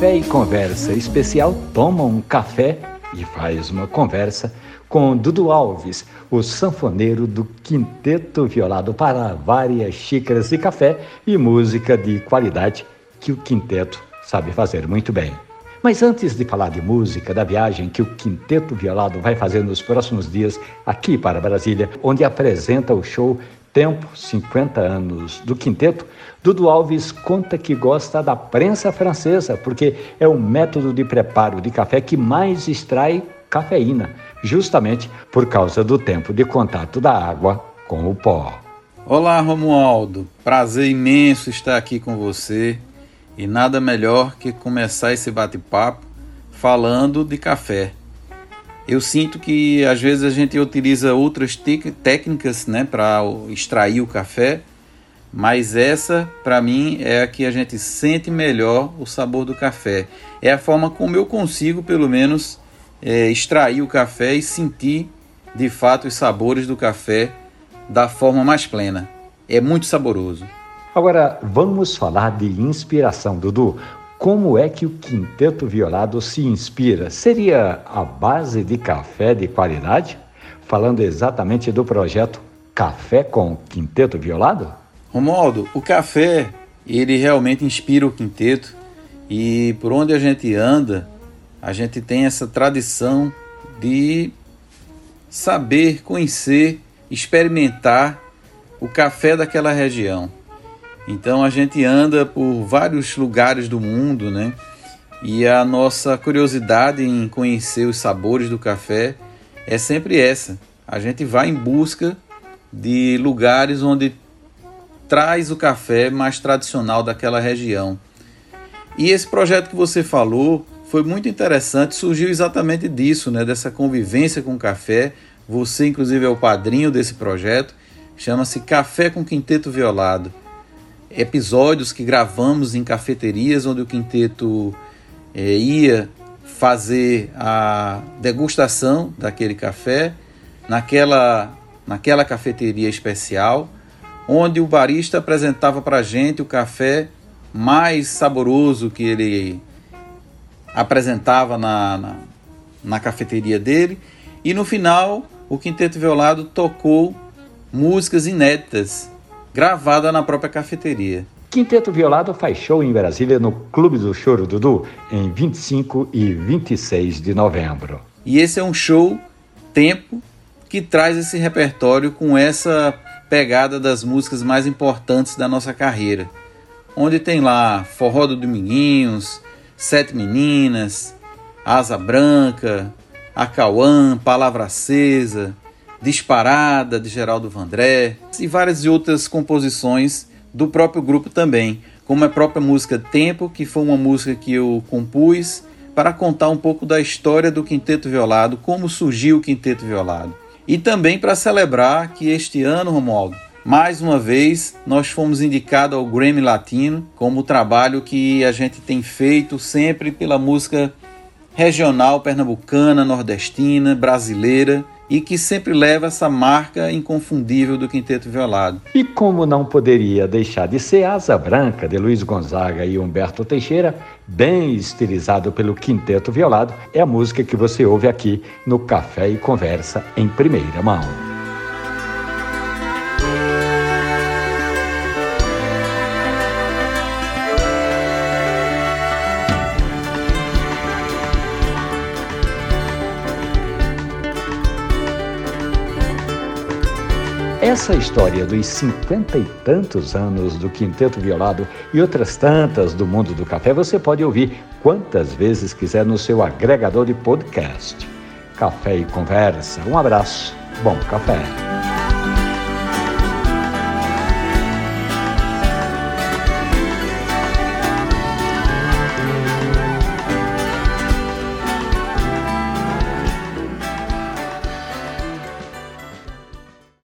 Café e Conversa especial toma um café e faz uma conversa com Dudu Alves, o sanfoneiro do Quinteto Violado para várias xícaras de café e música de qualidade que o quinteto sabe fazer muito bem. Mas antes de falar de música, da viagem que o Quinteto Violado vai fazer nos próximos dias aqui para Brasília, onde apresenta o show Tempo 50 anos do Quinteto, Dudu Alves conta que gosta da prensa francesa, porque é o método de preparo de café que mais extrai cafeína, justamente por causa do tempo de contato da água com o pó. Olá, Romualdo. Prazer imenso estar aqui com você e nada melhor que começar esse bate-papo falando de café. Eu sinto que às vezes a gente utiliza outras técnicas né, para extrair o café, mas essa, para mim, é a que a gente sente melhor o sabor do café. É a forma como eu consigo, pelo menos, é, extrair o café e sentir de fato os sabores do café da forma mais plena. É muito saboroso. Agora, vamos falar de inspiração, Dudu. Como é que o quinteto violado se inspira? Seria a base de café de qualidade? Falando exatamente do projeto Café com Quinteto Violado? Romualdo, o café, ele realmente inspira o quinteto e por onde a gente anda, a gente tem essa tradição de saber, conhecer, experimentar o café daquela região. Então a gente anda por vários lugares do mundo, né? E a nossa curiosidade em conhecer os sabores do café é sempre essa. A gente vai em busca de lugares onde traz o café mais tradicional daquela região. E esse projeto que você falou foi muito interessante, surgiu exatamente disso, né, dessa convivência com o café. Você, inclusive, é o padrinho desse projeto. Chama-se Café com Quinteto Violado episódios que gravamos em cafeterias onde o quinteto é, ia fazer a degustação daquele café naquela, naquela cafeteria especial, onde o barista apresentava para a gente o café mais saboroso que ele apresentava na, na, na cafeteria dele. E no final, o Quinteto Violado tocou músicas inéditas gravada na própria cafeteria. Quinteto Violado faz show em Brasília no Clube do Choro Dudu em 25 e 26 de novembro. E esse é um show tempo que traz esse repertório com essa pegada das músicas mais importantes da nossa carreira. Onde tem lá Forró do Dominguinhos, Sete Meninas, Asa Branca, Acauã, Palavra Acesa, Disparada, de Geraldo Vandré, e várias outras composições do próprio grupo também, como a própria música Tempo, que foi uma música que eu compus para contar um pouco da história do Quinteto Violado, como surgiu o Quinteto Violado. E também para celebrar que este ano, Romualdo, mais uma vez, nós fomos indicados ao Grammy Latino como o trabalho que a gente tem feito sempre pela música regional pernambucana, nordestina, brasileira e que sempre leva essa marca inconfundível do Quinteto Violado. E como não poderia deixar de ser Asa Branca de Luiz Gonzaga e Humberto Teixeira, bem estilizado pelo Quinteto Violado, é a música que você ouve aqui no Café e Conversa em primeira mão. Essa história dos cinquenta e tantos anos do Quinteto Violado e outras tantas do mundo do café você pode ouvir quantas vezes quiser no seu agregador de podcast. Café e Conversa. Um abraço. Bom café.